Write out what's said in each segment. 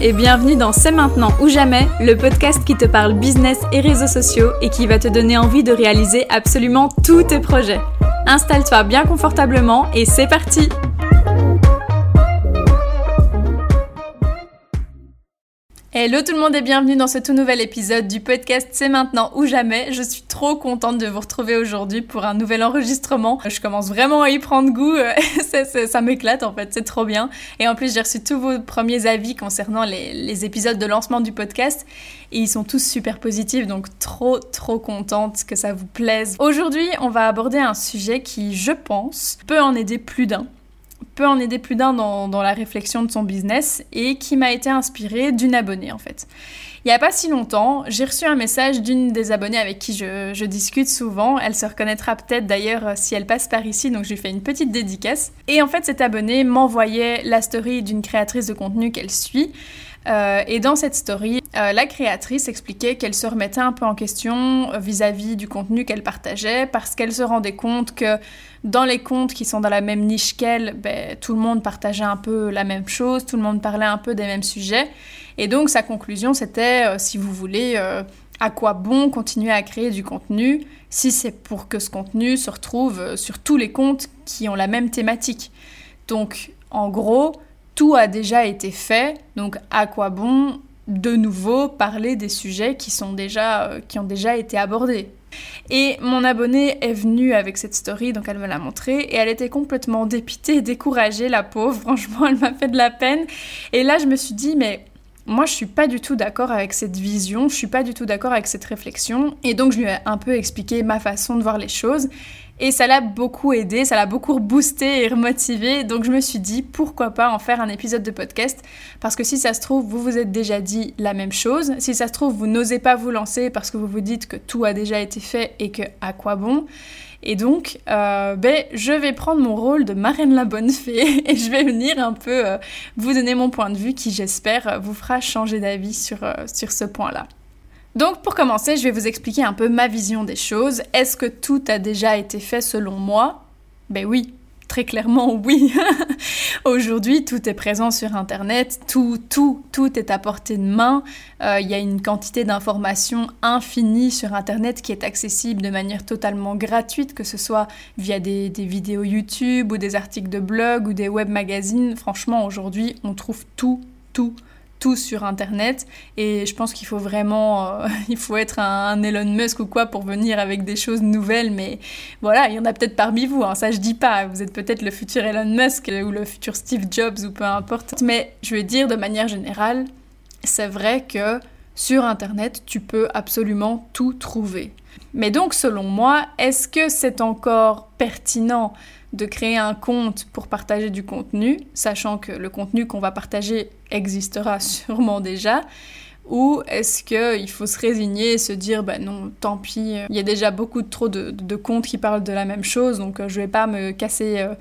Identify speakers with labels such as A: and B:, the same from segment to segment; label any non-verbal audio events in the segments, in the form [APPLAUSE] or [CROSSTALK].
A: et bienvenue dans C'est maintenant ou jamais, le podcast qui te parle business et réseaux sociaux et qui va te donner envie de réaliser absolument tous tes projets. Installe-toi bien confortablement et c'est parti Hello tout le monde et bienvenue dans ce tout nouvel épisode du podcast C'est maintenant ou jamais. Je suis trop contente de vous retrouver aujourd'hui pour un nouvel enregistrement. Je commence vraiment à y prendre goût, [LAUGHS] ça, m'éclate en fait, c'est trop bien. Et en plus j'ai reçu tous vos premiers avis concernant les, épisodes de lancement du podcast et ils sont tous super positifs donc trop trop contente que ça vous plaise. Aujourd'hui on va aborder un sujet qui je pense peut en aider plus d'un peut en aider plus d'un dans, la réflexion de son business et qui m'a été inspiré d'une abonnée en fait. Il n'y a pas si longtemps, j'ai reçu un message d'une des abonnées avec qui je, discute souvent. Elle se reconnaîtra peut-être d'ailleurs si elle passe par ici, donc je lui fais une petite dédicace. Et en fait, cette abonnée m'envoyait la story d'une créatrice de contenu qu'elle suit. Euh, et dans cette story, euh, la créatrice expliquait qu'elle se remettait un peu en question vis à -vis du contenu qu'elle partageait parce qu'elle se rendait compte que dans les comptes qui sont dans la même niche qu'elle, ben, tout le monde partageait un peu la même chose, tout le monde parlait un peu des mêmes sujets. Et donc sa conclusion, c'était, euh, si vous voulez, à quoi bon continuer à créer du contenu si c'est pour que ce contenu se retrouve sur tous les comptes qui ont la même thématique? Donc en gros, tout a déjà été fait, donc à quoi bon de nouveau parler des sujets déjà, qui ont déjà été abordés et mon abonnée est venue avec cette story, donc elle me l'a montrée, et elle était complètement dépitée, découragée, la pauvre. [LAUGHS] Franchement, elle m'a fait de la peine. Et là, je me suis dit, mais moi, je suis pas du tout d'accord avec cette vision, je suis pas du tout d'accord avec cette réflexion. Et donc, je lui ai un peu expliqué ma façon de voir les choses. Et ça l'a beaucoup aidé, ça l'a beaucoup boosté et remotivé. Donc je me suis dit, pourquoi pas en faire un épisode de podcast? Parce que si ça se trouve, vous vous êtes déjà dit la même chose. Si ça se trouve, vous n'osez pas vous lancer parce que vous vous dites que tout a déjà été fait et que à quoi bon? Et donc, euh, ben, je vais prendre mon rôle de marraine la bonne fée [LAUGHS] et je vais venir un peu euh, vous donner mon point de vue qui, j'espère, vous fera changer d'avis sur, euh, sur ce point-là. Donc pour commencer, je vais vous expliquer un peu ma vision des choses. Est-ce que tout a déjà été fait selon moi? Ben oui, très clairement [LAUGHS] oui. Aujourd'hui, tout est présent sur Internet, tout, tout, tout est à portée de main. Euh, il y a une quantité d'informations infinie sur Internet qui est accessible de manière totalement gratuite, que ce soit via des, des vidéos YouTube ou des articles de blog ou des web magazines. Franchement, aujourd'hui, on trouve tout, tout, tout sur Internet. Et je pense qu'il faut vraiment, euh, [LAUGHS] il faut être un, Elon Musk ou quoi pour venir avec des choses nouvelles. Mais voilà, il y en a peut-être parmi vous. Hein, ça, je dis pas. Vous êtes peut-être le futur Elon Musk ou le futur Steve Jobs ou peu importe. Mais je veux dire de manière générale, c'est vrai que sur Internet, tu peux absolument tout trouver. Mais donc, selon moi, est-ce que c'est encore pertinent de créer un compte pour partager du contenu, sachant que le contenu qu'on va partager existera [LAUGHS] sûrement déjà ou est-ce qu'il faut se résigner et se dire, bah non, tant pis, il y a déjà beaucoup trop de, de, comptes qui parlent de la même chose, donc euh, je vais pas me casser euh,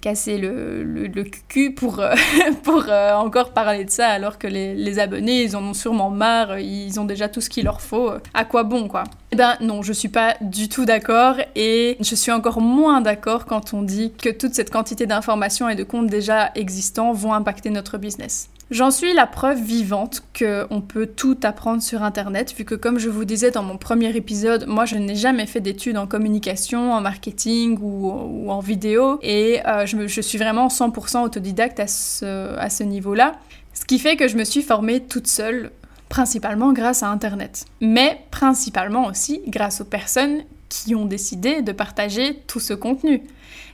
A: casser le, le, cul pour, euh, [LAUGHS] pour euh, encore parler de ça, alors que les, les, abonnés, ils en ont sûrement marre, ils ont déjà tout ce qu'il leur faut. À quoi bon, quoi? Eh ben non, je suis pas du tout d'accord, et je suis encore moins d'accord quand on dit que toute cette quantité d'informations et de comptes déjà existants vont impacter notre business. J'en suis la preuve vivante qu'on peut tout apprendre sur Internet, vu que comme je vous disais dans mon premier épisode, moi je n'ai jamais fait d'études en communication, en marketing ou, en vidéo, et euh, je, suis vraiment 100% autodidacte à ce niveau-là. Ce qui fait que je me suis formée toute seule, principalement grâce à Internet, mais principalement aussi grâce aux personnes qui ont décidé de partager tout ce contenu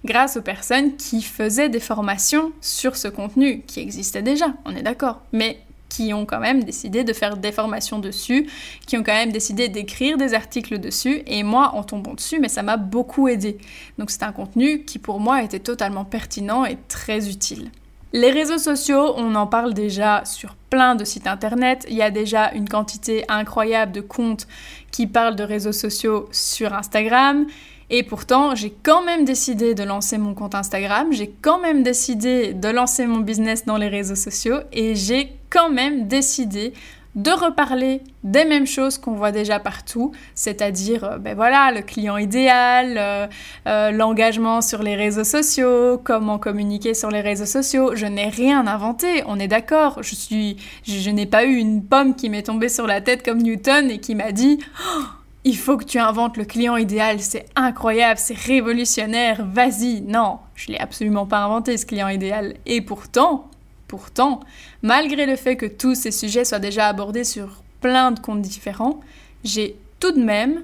A: grâce aux personnes qui faisaient des formations sur ce contenu qui existait déjà, on est d'accord, mais qui ont quand même décidé de faire des formations dessus, qui ont quand même décidé d'écrire des articles dessus, et moi, en tombant dessus, mais ça m'a beaucoup aidé. Donc c'est un contenu qui pour moi était totalement pertinent et très utile. Les réseaux sociaux, on en parle déjà sur plein de sites internet. Il y a déjà une quantité incroyable de comptes qui parlent de réseaux sociaux sur Instagram. Et pourtant, j'ai quand même décidé de lancer mon compte Instagram, j'ai quand même décidé de lancer mon business dans les réseaux sociaux et j'ai quand même décidé de reparler des mêmes choses qu'on voit déjà partout, c'est-à-dire euh, ben voilà, le client idéal, euh, euh, l'engagement sur les réseaux sociaux, comment communiquer sur les réseaux sociaux. Je n'ai rien inventé, on est d'accord. Je suis, je, n'ai pas eu une pomme qui m'est tombée sur la tête comme Newton et qui m'a dit. Oh, il faut que tu inventes le client idéal, c'est incroyable, c'est révolutionnaire, vas-y. Non, je l'ai absolument pas inventé ce client idéal. Et pourtant, Pourtant, malgré le fait que tous ces sujets soient déjà abordés sur plein de comptes différents, j'ai tout de même,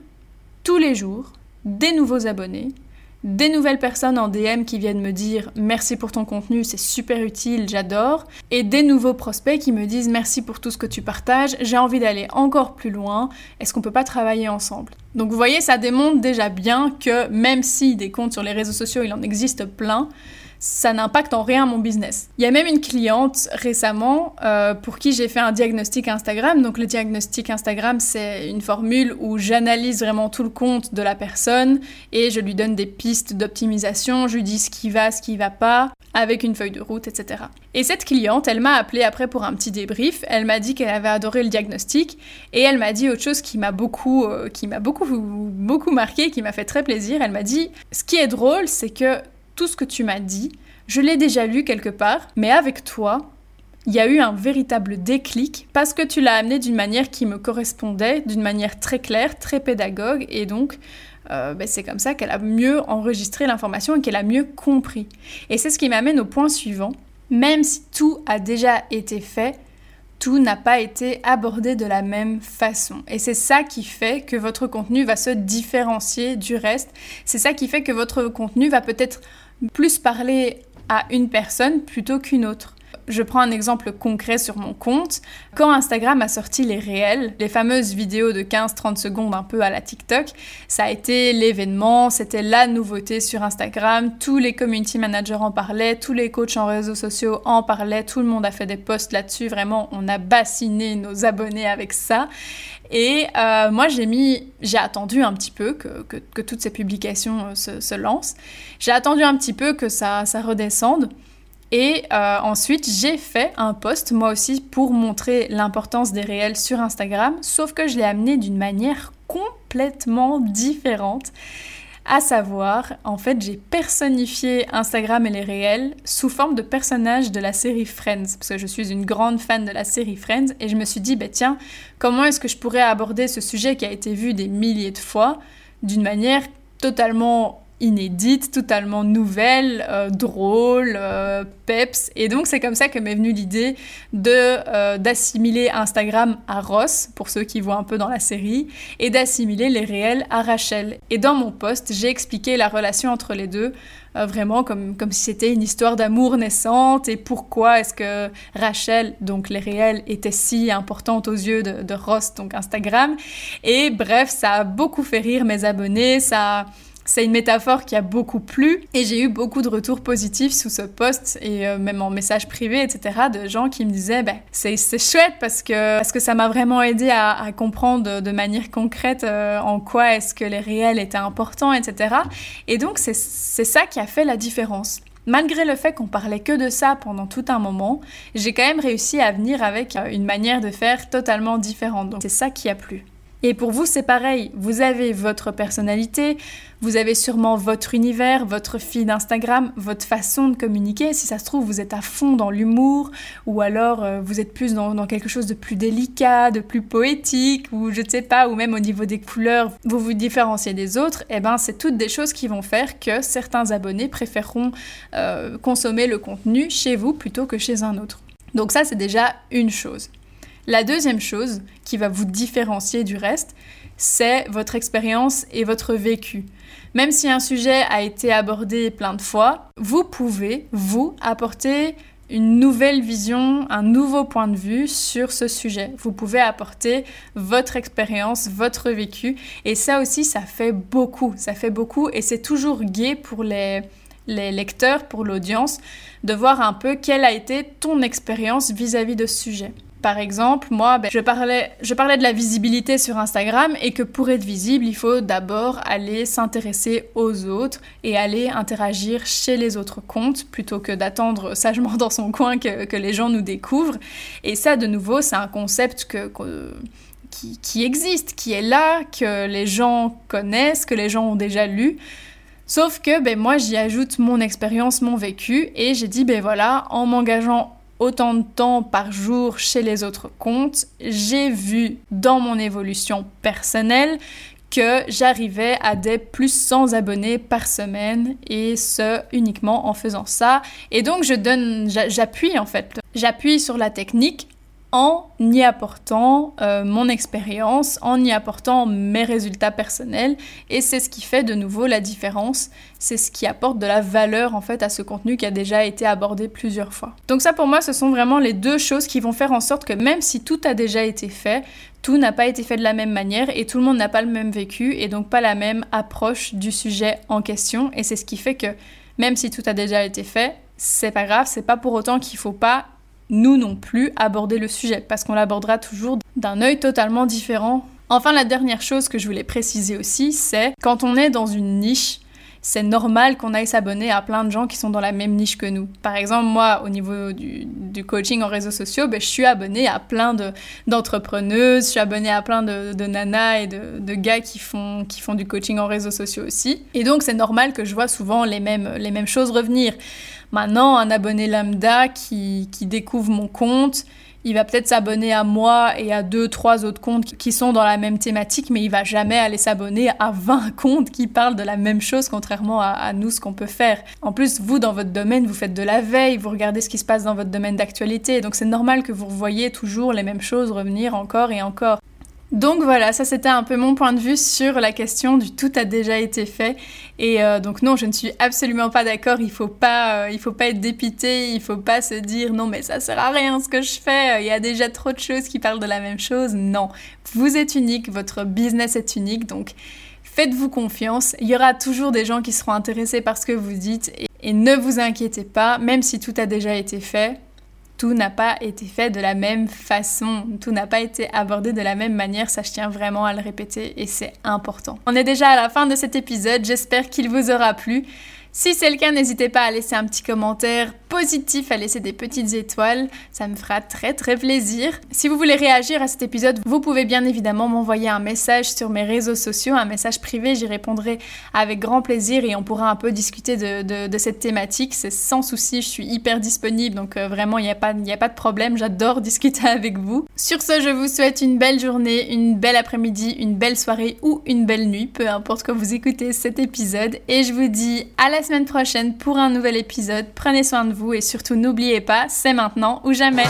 A: tous les jours, des nouveaux abonnés, des nouvelles personnes en DM qui viennent me dire merci pour ton contenu, c'est super utile, j'adore, et des nouveaux prospects qui me disent merci pour tout ce que tu partages, j'ai envie d'aller encore plus loin, est-ce qu'on peut pas travailler ensemble? Donc vous voyez, ça démontre déjà bien que même si des comptes sur les réseaux sociaux, il en existe plein, ça n'impacte en rien mon business. Il y a même une cliente récemment euh, pour qui j'ai fait un diagnostic Instagram. Donc le diagnostic Instagram, c'est une formule où j'analyse vraiment tout le compte de la personne et je lui donne des pistes d'optimisation, je lui dis ce qui va, ce qui va pas, avec une feuille de route, etc. Et cette cliente, elle m'a appelé après pour un petit débrief. Elle m'a dit qu'elle avait adoré le diagnostic et elle m'a dit autre chose qui m'a beaucoup, euh, beaucoup, beaucoup marqué, qui m'a fait très plaisir. Elle m'a dit, ce qui est drôle, c'est que tout ce que tu m'as dit, je l'ai déjà lu quelque part, mais avec toi, il y a eu un véritable déclic parce que tu l'as amené d'une manière qui me correspondait, d'une manière très claire, très pédagogue, et donc euh, ben, c'est comme ça qu'elle a mieux enregistré l'information et qu'elle a mieux compris. Et c'est ce qui m'amène au point suivant. Même si tout a déjà été fait, tout n'a pas été abordé de la même façon. Et c'est ça qui fait que votre contenu va se différencier du reste. C'est ça qui fait que votre contenu va peut-être plus parler à une personne plutôt qu'une autre. Je prends un exemple concret sur mon compte. Quand Instagram a sorti les réels, les fameuses vidéos de 15-30 secondes un peu à la TikTok, ça a été l'événement, c'était la nouveauté sur Instagram. Tous les community managers en parlaient, tous les coachs en réseaux sociaux en parlaient, tout le monde a fait des posts là-dessus. Vraiment, on a bassiné nos abonnés avec ça. Et euh, moi, j'ai mis, j'ai attendu un petit peu que, toutes ces publications euh, se, se lancent. J'ai attendu un petit peu que ça, ça redescende. Et euh, ensuite, j'ai fait un post, moi aussi, pour montrer l'importance des réels sur Instagram, sauf que je l'ai amené d'une manière complètement différente. À savoir, en fait, j'ai personnifié Instagram et les réels sous forme de personnages de la série Friends, parce que je suis une grande fan de la série Friends, et je me suis dit, bah tiens, comment est-ce que je pourrais aborder ce sujet qui a été vu des milliers de fois d'une manière totalement inédite, totalement nouvelle, euh, drôle, euh, peps. Et donc c'est comme ça que m'est venue l'idée de euh, d'assimiler Instagram à Ross, pour ceux qui voient un peu dans la série, et d'assimiler les réels à Rachel. Et dans mon post, j'ai expliqué la relation entre les deux, vraiment comme, comme si c'était une histoire d'amour naissante, et pourquoi est-ce que Rachel, donc les réels, était si importante aux yeux de, de Ross, donc Instagram. Et bref, ça a beaucoup fait rire mes abonnés, ça c'est une métaphore qui a beaucoup plu et j'ai eu beaucoup de retours positifs sous ce post et euh, même en message privé, etc., de gens qui me disaient ben, c'est chouette parce que, parce que ça m'a vraiment aidé à, comprendre de, manière concrète euh, en quoi est-ce que les réels étaient importants, etc. Et donc c'est ça qui a fait la différence. Malgré le fait qu'on parlait que de ça pendant tout un moment, j'ai quand même réussi à venir avec euh, une manière de faire totalement différente. Donc c'est ça qui a plu. Et pour vous, c'est pareil. Vous avez votre personnalité, vous avez sûrement votre univers, votre feed Instagram, votre façon de communiquer. Si ça se trouve, vous êtes à fond dans l'humour, ou alors euh, vous êtes plus dans, quelque chose de plus délicat, de plus poétique, ou je ne sais pas, ou même au niveau des couleurs, vous vous différenciez des autres. Et eh ben, c'est toutes des choses qui vont faire que certains abonnés préféreront euh, consommer le contenu chez vous plutôt que chez un autre. Donc ça, c'est déjà une chose. La deuxième chose qui va vous différencier du reste, c'est votre expérience et votre vécu. Même si un sujet a été abordé plein de fois, vous pouvez, vous, apporter une nouvelle vision, un nouveau point de vue sur ce sujet. Vous pouvez apporter votre expérience, votre vécu. Et ça aussi, ça fait beaucoup. Ça fait beaucoup et c'est toujours gai pour les, les lecteurs, pour l'audience, de voir un peu quelle a été ton expérience vis-à-vis de ce sujet. Par exemple, moi, ben, je, parlais, je parlais de la visibilité sur Instagram et que pour être visible, il faut d'abord aller s'intéresser aux autres et aller interagir chez les autres comptes plutôt que d'attendre sagement dans son coin que, les gens nous découvrent. Et ça, de nouveau, c'est un concept qui, qui existe, qui est là, que les gens connaissent, que les gens ont déjà lu. Sauf que ben, moi, j'y ajoute mon expérience, mon vécu, et j'ai dit, ben voilà, en m'engageant autant de temps par jour chez les autres comptes, j'ai vu dans mon évolution personnelle que j'arrivais à des plus 100 abonnés par semaine et ce uniquement en faisant ça. Et donc je donne, j'appuie en fait, j'appuie sur la technique en y apportant euh, mon expérience, en y apportant mes résultats personnels. Et c'est ce qui fait de nouveau la différence. C'est ce qui apporte de la valeur en fait à ce contenu qui a déjà été abordé plusieurs fois. Donc ça pour moi, ce sont vraiment les deux choses qui vont faire en sorte que même si tout a déjà été fait, tout n'a pas été fait de la même manière et tout le monde n'a pas le même vécu et donc pas la même approche du sujet en question. Et c'est ce qui fait que même si tout a déjà été fait, c'est pas grave, c'est pas pour autant qu'il faut pas nous non plus aborder le sujet, parce qu'on l'abordera toujours d'un œil totalement différent. Enfin, la dernière chose que je voulais préciser aussi, c'est quand on est dans une niche, c'est normal qu'on aille s'abonner à plein de gens qui sont dans la même niche que nous. Par exemple, moi, au niveau du, coaching en réseaux sociaux, ben, je suis abonnée à plein d'entrepreneuses, je suis abonnée à plein de, nanas et de, de, gars qui font, qui font du coaching en réseaux sociaux aussi. Et donc, c'est normal que je vois souvent les mêmes, les mêmes choses revenir. Maintenant, un abonné lambda qui, qui découvre mon compte, il va peut-être s'abonner à moi et à deux, trois autres comptes qui sont dans la même thématique, mais il va jamais aller s'abonner à 20 [LAUGHS] comptes qui parlent de la même chose, contrairement à, à nous, ce qu'on peut faire. En plus, vous, dans votre domaine, vous faites de la veille, vous regardez ce qui se passe dans votre domaine d'actualité, donc c'est normal que vous voyez toujours les mêmes choses revenir encore et encore. Donc voilà, ça c'était un peu mon point de vue sur la question du tout a déjà été fait. Et euh, donc non, je ne suis absolument pas d'accord. Il faut pas, euh, faut pas être dépité. Il faut pas se dire non mais ça sert à rien ce que je fais. Il y a déjà trop de choses qui parlent de la même chose. Non, vous êtes unique, votre business est unique. Donc faites-vous confiance. Il y aura toujours des gens qui seront intéressés par ce que vous dites et ne vous inquiétez pas, même si tout a déjà été fait tout n'a pas été fait de la même façon, tout n'a pas été abordé de la même manière, ça je tiens vraiment à le répéter et c'est important. On est déjà à la fin de cet épisode, j'espère qu'il vous aura plu. Si c'est le cas, n'hésitez pas à laisser un petit commentaire positif, à laisser des petites étoiles, ça me fera très très plaisir. Si vous voulez réagir à cet épisode, vous pouvez bien évidemment m'envoyer un message sur mes réseaux sociaux, un message privé, j'y répondrai avec grand plaisir et on pourra un peu discuter de, cette thématique. C'est sans souci, je suis hyper disponible, donc euh, vraiment il n'y a, pas, a pas de problème, j'adore [LAUGHS] discuter avec vous. Sur ce, je vous souhaite une belle journée, une belle après-midi, une belle soirée ou une belle nuit, peu importe quand vous écoutez cet épisode, et je vous dis à la semaine prochaine pour un nouvel épisode. Prenez soin de vous et surtout n'oubliez pas, c'est maintenant ou jamais.